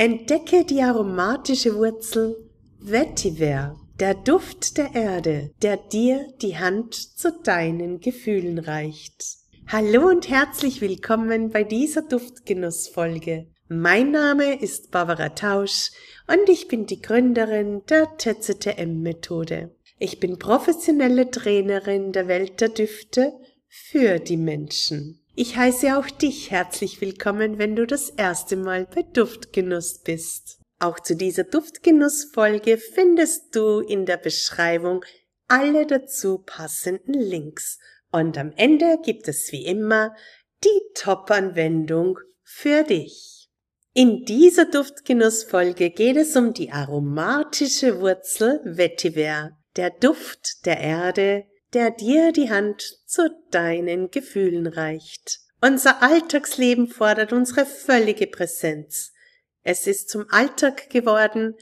Entdecke die aromatische Wurzel Vetiver, der Duft der Erde, der dir die Hand zu deinen Gefühlen reicht. Hallo und herzlich willkommen bei dieser Duftgenussfolge. Mein Name ist Barbara Tausch und ich bin die Gründerin der TZTM-Methode. Ich bin professionelle Trainerin der Welt der Düfte für die Menschen. Ich heiße auch dich herzlich willkommen, wenn du das erste Mal bei Duftgenuss bist. Auch zu dieser Duftgenussfolge findest du in der Beschreibung alle dazu passenden Links. Und am Ende gibt es wie immer die Top-Anwendung für dich. In dieser Duftgenussfolge geht es um die aromatische Wurzel Vetiver, der Duft der Erde, der dir die Hand zu deinen Gefühlen reicht. Unser Alltagsleben fordert unsere völlige Präsenz. Es ist zum Alltag geworden,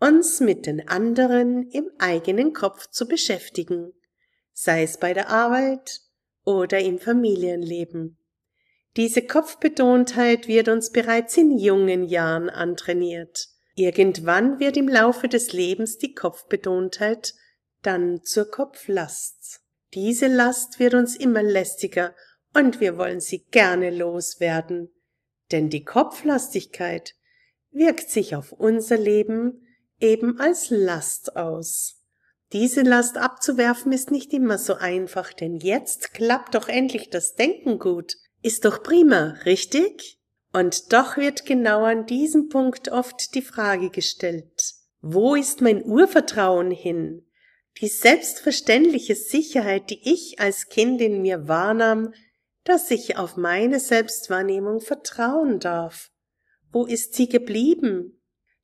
uns mit den anderen im eigenen Kopf zu beschäftigen, sei es bei der Arbeit oder im Familienleben. Diese Kopfbetontheit wird uns bereits in jungen Jahren antrainiert. Irgendwann wird im Laufe des Lebens die Kopfbetontheit dann zur Kopflast. Diese Last wird uns immer lästiger und wir wollen sie gerne loswerden, denn die Kopflastigkeit wirkt sich auf unser Leben eben als Last aus. Diese Last abzuwerfen ist nicht immer so einfach, denn jetzt klappt doch endlich das Denken gut. Ist doch prima, richtig? Und doch wird genau an diesem Punkt oft die Frage gestellt, wo ist mein Urvertrauen hin? Die selbstverständliche Sicherheit, die ich als Kind in mir wahrnahm, dass ich auf meine Selbstwahrnehmung vertrauen darf. Wo ist sie geblieben?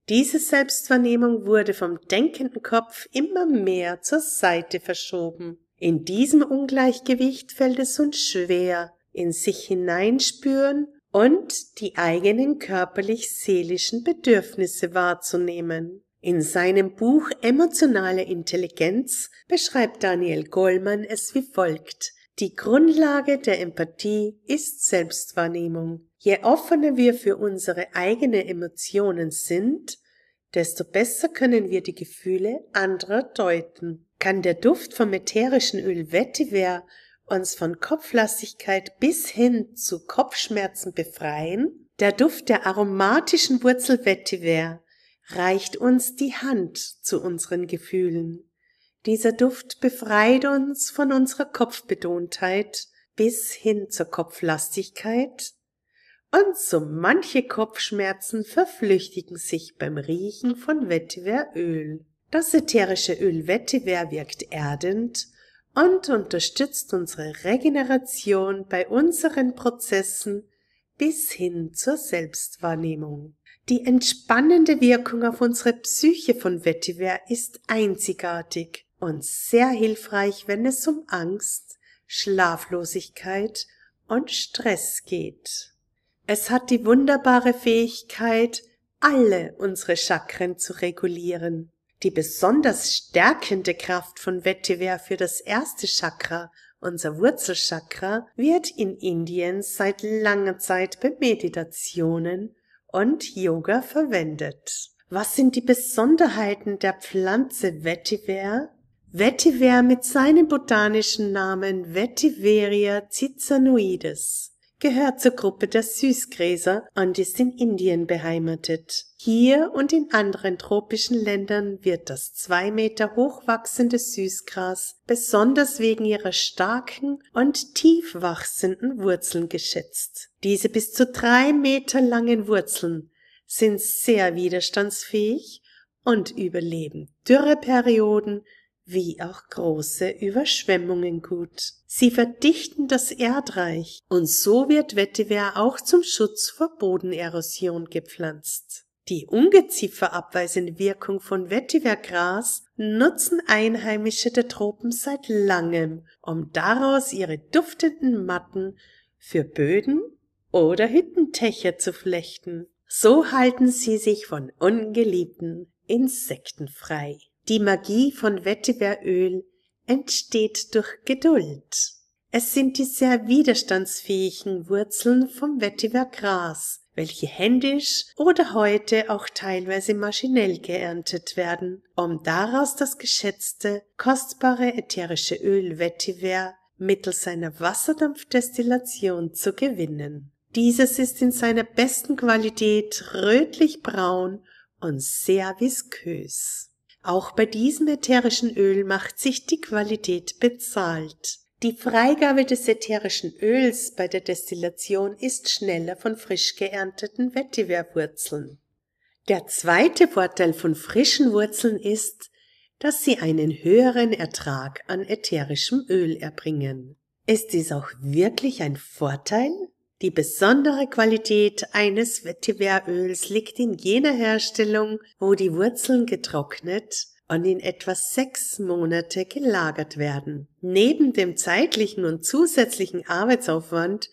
Diese Selbstwahrnehmung wurde vom denkenden Kopf immer mehr zur Seite verschoben. In diesem Ungleichgewicht fällt es uns schwer, in sich hineinspüren und die eigenen körperlich-seelischen Bedürfnisse wahrzunehmen. In seinem Buch Emotionale Intelligenz beschreibt Daniel Goldman es wie folgt. Die Grundlage der Empathie ist Selbstwahrnehmung. Je offener wir für unsere eigenen Emotionen sind, desto besser können wir die Gefühle anderer deuten. Kann der Duft vom ätherischen Öl Vetiver uns von Kopflastigkeit bis hin zu Kopfschmerzen befreien? Der Duft der aromatischen Wurzel Vetiver reicht uns die Hand zu unseren Gefühlen. Dieser Duft befreit uns von unserer Kopfbetontheit bis hin zur Kopflastigkeit und so manche Kopfschmerzen verflüchtigen sich beim Riechen von Vetiveröl. Das ätherische Öl Vetiver wirkt erdend und unterstützt unsere Regeneration bei unseren Prozessen bis hin zur Selbstwahrnehmung. Die entspannende Wirkung auf unsere Psyche von Vetiver ist einzigartig und sehr hilfreich, wenn es um Angst, Schlaflosigkeit und Stress geht. Es hat die wunderbare Fähigkeit, alle unsere Chakren zu regulieren. Die besonders stärkende Kraft von Vetiver für das erste Chakra, unser Wurzelchakra, wird in Indien seit langer Zeit bei Meditationen und Yoga verwendet. Was sind die Besonderheiten der Pflanze Vetiver? Vetiver mit seinem botanischen Namen Vetiveria cicanoides gehört zur Gruppe der Süßgräser und ist in Indien beheimatet. Hier und in anderen tropischen Ländern wird das zwei Meter hochwachsende Süßgras besonders wegen ihrer starken und tief wachsenden Wurzeln geschätzt. Diese bis zu drei Meter langen Wurzeln sind sehr widerstandsfähig und überleben Dürreperioden wie auch große Überschwemmungen gut. Sie verdichten das Erdreich und so wird Vetiver auch zum Schutz vor Bodenerosion gepflanzt. Die ungezieferabweisende Wirkung von Vetivergras nutzen Einheimische der Tropen seit langem, um daraus ihre duftenden Matten für Böden oder Hüttentächer zu flechten. So halten sie sich von ungeliebten Insekten frei. Die Magie von Vetiveröl entsteht durch Geduld. Es sind die sehr widerstandsfähigen Wurzeln vom Vetivergras, welche händisch oder heute auch teilweise maschinell geerntet werden, um daraus das geschätzte, kostbare ätherische Öl Vetiver mittels seiner Wasserdampfdestillation zu gewinnen. Dieses ist in seiner besten Qualität rötlich-braun und sehr viskös. Auch bei diesem ätherischen Öl macht sich die Qualität bezahlt. Die Freigabe des ätherischen Öls bei der Destillation ist schneller von frisch geernteten Vetiverwurzeln. Der zweite Vorteil von frischen Wurzeln ist, dass sie einen höheren Ertrag an ätherischem Öl erbringen. Ist dies auch wirklich ein Vorteil? Die besondere Qualität eines Vetiveröls liegt in jener Herstellung, wo die Wurzeln getrocknet und in etwa sechs Monate gelagert werden. Neben dem zeitlichen und zusätzlichen Arbeitsaufwand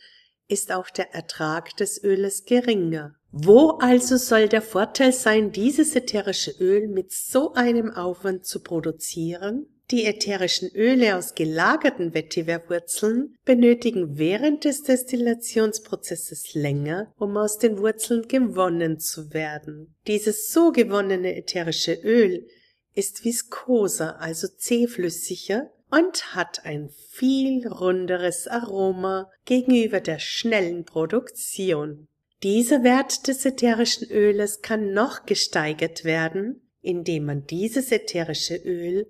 ist auch der Ertrag des Öles geringer. Wo also soll der Vorteil sein, dieses ätherische Öl mit so einem Aufwand zu produzieren? Die ätherischen Öle aus gelagerten Vetiverwurzeln benötigen während des Destillationsprozesses länger, um aus den Wurzeln gewonnen zu werden. Dieses so gewonnene ätherische Öl ist viskoser, also zähflüssiger und hat ein viel runderes Aroma gegenüber der schnellen Produktion. Dieser Wert des ätherischen Öles kann noch gesteigert werden, indem man dieses ätherische Öl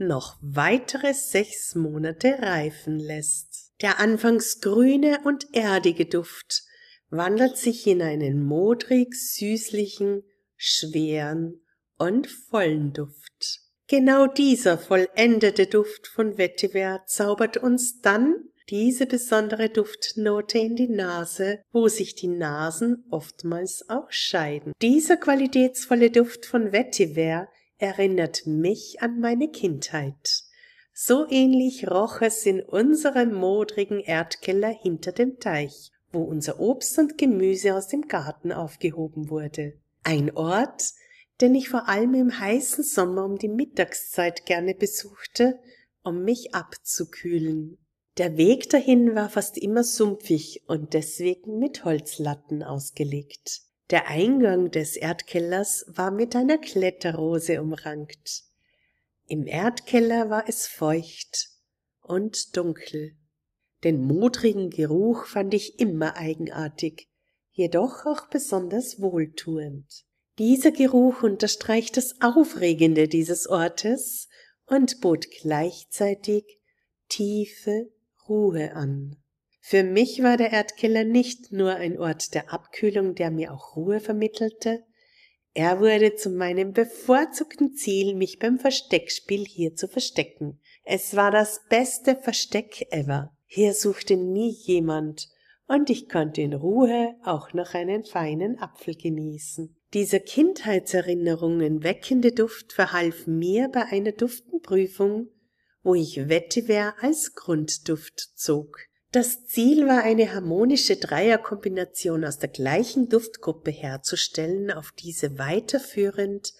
noch weitere sechs Monate reifen lässt. Der anfangs grüne und erdige Duft wandelt sich in einen modrig süßlichen, schweren und vollen Duft. Genau dieser vollendete Duft von Vetiver zaubert uns dann diese besondere Duftnote in die Nase, wo sich die Nasen oftmals auch scheiden. Dieser qualitätsvolle Duft von Vetiver erinnert mich an meine Kindheit. So ähnlich roch es in unserem modrigen Erdkeller hinter dem Teich, wo unser Obst und Gemüse aus dem Garten aufgehoben wurde. Ein Ort, den ich vor allem im heißen Sommer um die Mittagszeit gerne besuchte, um mich abzukühlen. Der Weg dahin war fast immer sumpfig und deswegen mit Holzlatten ausgelegt. Der Eingang des Erdkellers war mit einer Kletterrose umrankt. Im Erdkeller war es feucht und dunkel. Den modrigen Geruch fand ich immer eigenartig, jedoch auch besonders wohltuend. Dieser Geruch unterstreicht das Aufregende dieses Ortes und bot gleichzeitig tiefe Ruhe an. Für mich war der Erdkeller nicht nur ein Ort der Abkühlung, der mir auch Ruhe vermittelte, er wurde zu meinem bevorzugten Ziel, mich beim Versteckspiel hier zu verstecken. Es war das beste Versteck ever. Hier suchte nie jemand, und ich konnte in Ruhe auch noch einen feinen Apfel genießen. Dieser Kindheitserinnerungen weckende Duft verhalf mir bei einer Duftenprüfung, wo ich Vetiver als Grundduft zog. Das Ziel war eine harmonische Dreierkombination aus der gleichen Duftgruppe herzustellen, auf diese weiterführend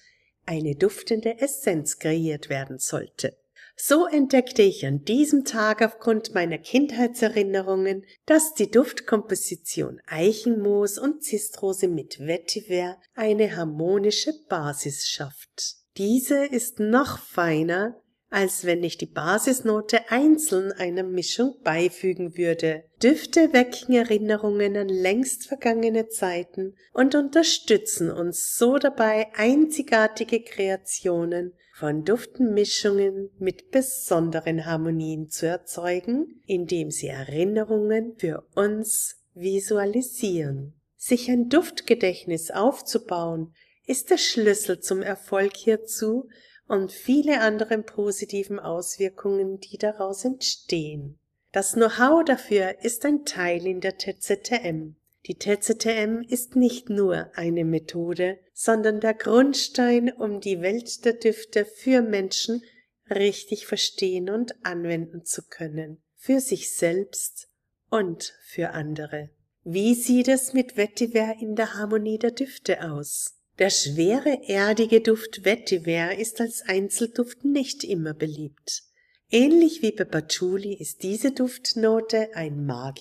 eine duftende Essenz kreiert werden sollte. So entdeckte ich an diesem Tag aufgrund meiner Kindheitserinnerungen, dass die Duftkomposition Eichenmoos und Zistrose mit Vetiver eine harmonische Basis schafft. Diese ist noch feiner, als wenn ich die Basisnote einzeln einer Mischung beifügen würde. Düfte wecken Erinnerungen an längst vergangene Zeiten und unterstützen uns so dabei, einzigartige Kreationen von Duftenmischungen mit besonderen Harmonien zu erzeugen, indem sie Erinnerungen für uns visualisieren. Sich ein Duftgedächtnis aufzubauen, ist der Schlüssel zum Erfolg hierzu und viele anderen positiven Auswirkungen, die daraus entstehen. Das Know-how dafür ist ein Teil in der TZTM. Die TZTM ist nicht nur eine Methode, sondern der Grundstein, um die Welt der Düfte für Menschen richtig verstehen und anwenden zu können, für sich selbst und für andere. Wie sieht es mit Vetiver in der Harmonie der Düfte aus? Der schwere, erdige Duft Vetiver ist als Einzelduft nicht immer beliebt. Ähnlich wie bei Patchouli ist diese Duftnote ein mag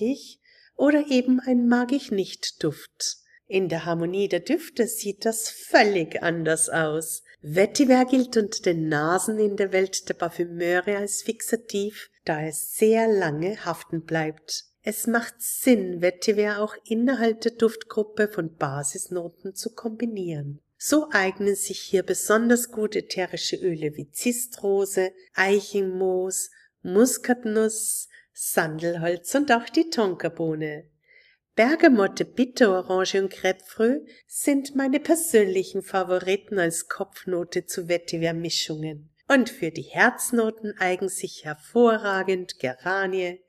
oder eben ein mag ich nicht Duft. In der Harmonie der Düfte sieht das völlig anders aus. Vetiver gilt unter den Nasen in der Welt der Parfümeure als fixativ, da es sehr lange haften bleibt. Es macht Sinn, Vetiver auch innerhalb der Duftgruppe von Basisnoten zu kombinieren. So eignen sich hier besonders gut ätherische Öle wie Zistrose, Eichenmoos, Muskatnuss, Sandelholz und auch die Tonkabohne. Bergamotte, Bitterorange und Grapefruit sind meine persönlichen Favoriten als Kopfnote zu Vetiver-Mischungen. Und für die Herznoten eigen sich hervorragend Geranie,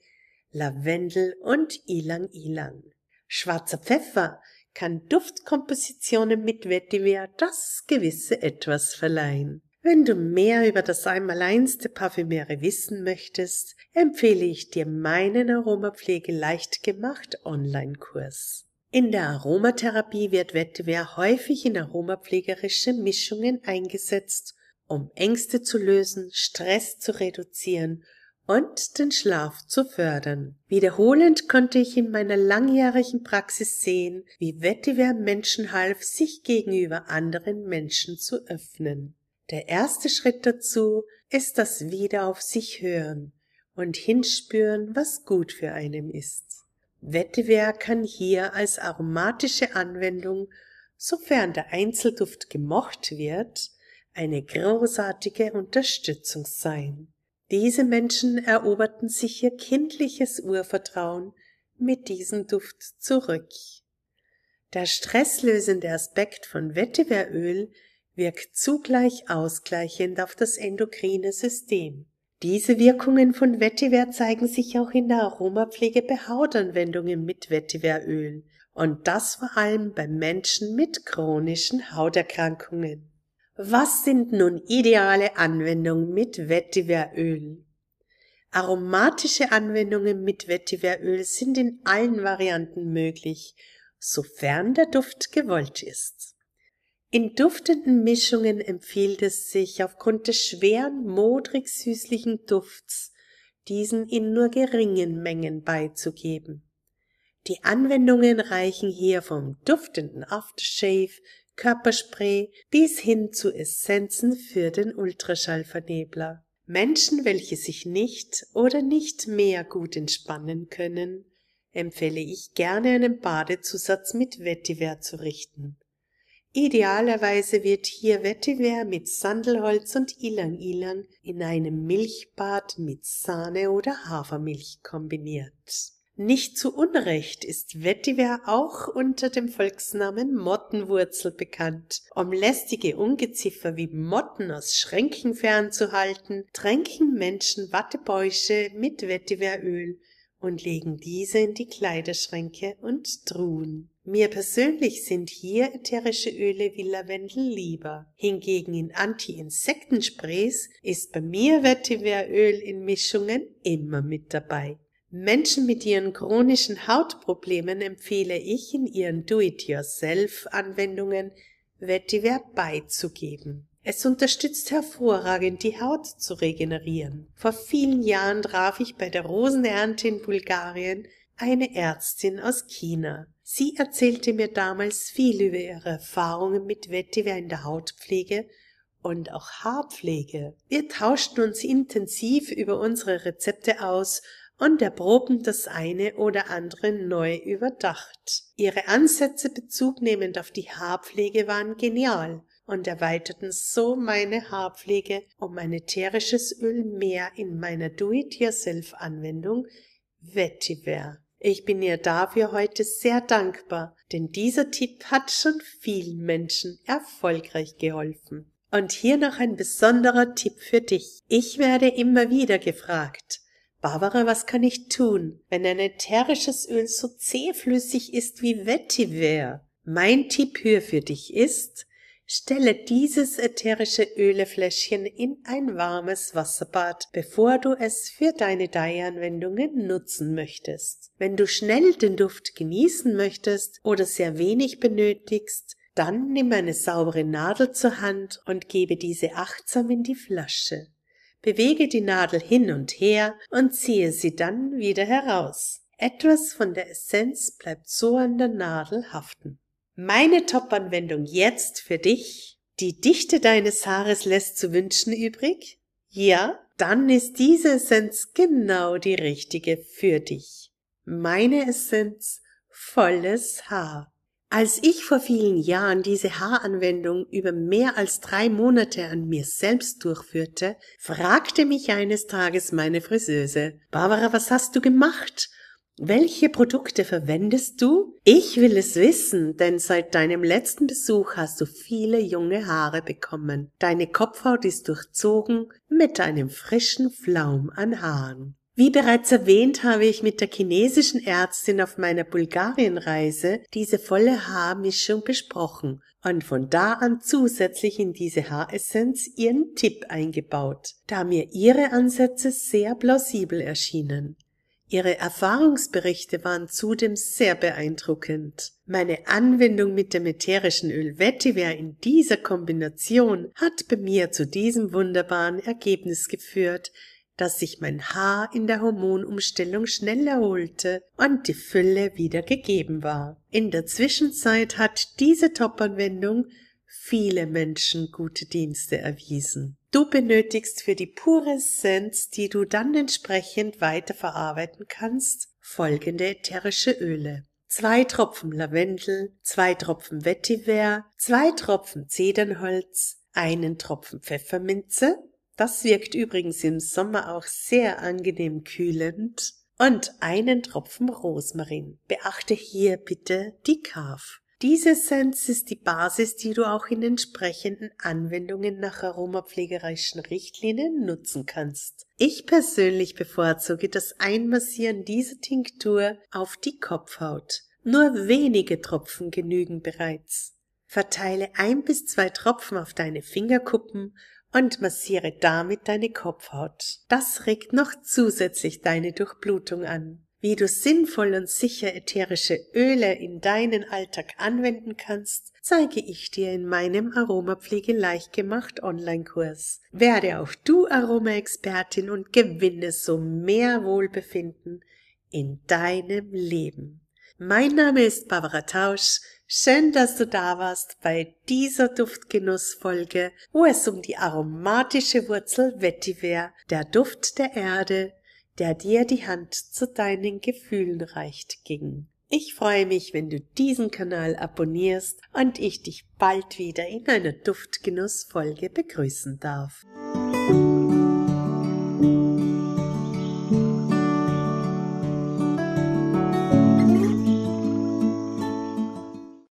Lavendel und Ilang-Ilang. Schwarzer Pfeffer kann Duftkompositionen mit Vetiver das gewisse Etwas verleihen. Wenn du mehr über das Einmaleins der Parfümerie wissen möchtest, empfehle ich dir meinen Aromapflege leicht gemacht Online-Kurs. In der Aromatherapie wird Vetiver häufig in aromapflegerische Mischungen eingesetzt, um Ängste zu lösen, Stress zu reduzieren und den Schlaf zu fördern. Wiederholend konnte ich in meiner langjährigen Praxis sehen, wie Vetiver Menschen half, sich gegenüber anderen Menschen zu öffnen. Der erste Schritt dazu ist das Wieder auf sich hören und hinspüren, was gut für einen ist. Vetiver kann hier als aromatische Anwendung, sofern der Einzelduft gemocht wird, eine großartige Unterstützung sein. Diese Menschen eroberten sich ihr kindliches Urvertrauen mit diesem Duft zurück. Der stresslösende Aspekt von Vetiveröl wirkt zugleich ausgleichend auf das endokrine System. Diese Wirkungen von Vetiver zeigen sich auch in der Aromapflege bei Hautanwendungen mit Vetiveröl und das vor allem bei Menschen mit chronischen Hauterkrankungen. Was sind nun ideale Anwendungen mit Vetiveröl? Aromatische Anwendungen mit Vetiveröl sind in allen Varianten möglich, sofern der Duft gewollt ist. In duftenden Mischungen empfiehlt es sich aufgrund des schweren, modrig-süßlichen Dufts, diesen in nur geringen Mengen beizugeben. Die Anwendungen reichen hier vom duftenden Aftershave, Körperspray bis hin zu Essenzen für den Ultraschallvernebler. Menschen, welche sich nicht oder nicht mehr gut entspannen können, empfehle ich gerne einen Badezusatz mit Vetiver zu richten. Idealerweise wird hier Vetiver mit Sandelholz und Ilang-Ilang in einem Milchbad mit Sahne oder Hafermilch kombiniert. Nicht zu Unrecht ist Vetiver auch unter dem Volksnamen Mottenwurzel bekannt. Um lästige Ungeziefer wie Motten aus Schränken fernzuhalten, tränken Menschen Wattebäusche mit Vetiveröl und legen diese in die Kleiderschränke und Truhen. Mir persönlich sind hier ätherische Öle wie Lavendel lieber. Hingegen in Anti-Insektensprays ist bei mir Vetiveröl in Mischungen immer mit dabei. Menschen mit ihren chronischen Hautproblemen empfehle ich in ihren Do-it-yourself-Anwendungen Vetiver beizugeben. Es unterstützt hervorragend, die Haut zu regenerieren. Vor vielen Jahren traf ich bei der Rosenernte in Bulgarien eine Ärztin aus China. Sie erzählte mir damals viel über ihre Erfahrungen mit Vetiver in der Hautpflege und auch Haarpflege. Wir tauschten uns intensiv über unsere Rezepte aus und erproben das eine oder andere neu überdacht. Ihre Ansätze bezugnehmend auf die Haarpflege waren genial und erweiterten so meine Haarpflege um ein ätherisches Öl mehr in meiner Do-it-yourself-Anwendung Vetiver. Ich bin ihr dafür heute sehr dankbar, denn dieser Tipp hat schon vielen Menschen erfolgreich geholfen. Und hier noch ein besonderer Tipp für dich. Ich werde immer wieder gefragt, Barbara, was kann ich tun, wenn ein ätherisches Öl so zähflüssig ist wie Vetiver? Mein Tipp hier für dich ist, Stelle dieses ätherische Ölefläschchen in ein warmes Wasserbad, bevor du es für deine Dye-Anwendungen nutzen möchtest. Wenn du schnell den Duft genießen möchtest oder sehr wenig benötigst, dann nimm eine saubere Nadel zur Hand und gebe diese achtsam in die Flasche. Bewege die Nadel hin und her und ziehe sie dann wieder heraus. Etwas von der Essenz bleibt so an der Nadel haften. Meine Top-Anwendung jetzt für dich. Die Dichte deines Haares lässt zu wünschen übrig? Ja, dann ist diese Essenz genau die richtige für dich. Meine Essenz volles Haar. Als ich vor vielen Jahren diese Haaranwendung über mehr als drei Monate an mir selbst durchführte, fragte mich eines Tages meine Friseuse, Barbara, was hast du gemacht? Welche Produkte verwendest du? Ich will es wissen, denn seit deinem letzten Besuch hast du viele junge Haare bekommen. Deine Kopfhaut ist durchzogen mit einem frischen Flaum an Haaren. Wie bereits erwähnt, habe ich mit der chinesischen Ärztin auf meiner Bulgarienreise diese volle Haarmischung besprochen und von da an zusätzlich in diese Haaressenz ihren Tipp eingebaut, da mir ihre Ansätze sehr plausibel erschienen. Ihre Erfahrungsberichte waren zudem sehr beeindruckend. Meine Anwendung mit dem ätherischen Öl Vetiver in dieser Kombination hat bei mir zu diesem wunderbaren Ergebnis geführt, dass sich mein Haar in der Hormonumstellung schnell erholte und die Fülle wieder gegeben war. In der Zwischenzeit hat diese Top-Anwendung viele Menschen gute Dienste erwiesen. Du benötigst für die pure Essenz, die du dann entsprechend weiterverarbeiten kannst, folgende ätherische Öle. Zwei Tropfen Lavendel, zwei Tropfen Vetiver, zwei Tropfen Zedernholz, einen Tropfen Pfefferminze, das wirkt übrigens im Sommer auch sehr angenehm kühlend. Und einen Tropfen Rosmarin. Beachte hier bitte die Carve. Diese Essenz ist die Basis, die du auch in entsprechenden Anwendungen nach aromapflegerischen Richtlinien nutzen kannst. Ich persönlich bevorzuge das Einmassieren dieser Tinktur auf die Kopfhaut. Nur wenige Tropfen genügen bereits. Verteile ein bis zwei Tropfen auf deine Fingerkuppen und massiere damit deine Kopfhaut. Das regt noch zusätzlich deine Durchblutung an. Wie du sinnvoll und sicher ätherische Öle in deinen Alltag anwenden kannst, zeige ich dir in meinem Aromapflege leicht gemacht Online-Kurs. Werde auch du Aromaexpertin und gewinne so mehr Wohlbefinden in deinem Leben. Mein Name ist Barbara Tausch. Schön, dass du da warst bei dieser Duftgenussfolge, wo es um die aromatische Wurzel Vetiver, der Duft der Erde, der dir die Hand zu deinen Gefühlen reicht, ging. Ich freue mich, wenn du diesen Kanal abonnierst und ich dich bald wieder in einer Duftgenussfolge begrüßen darf.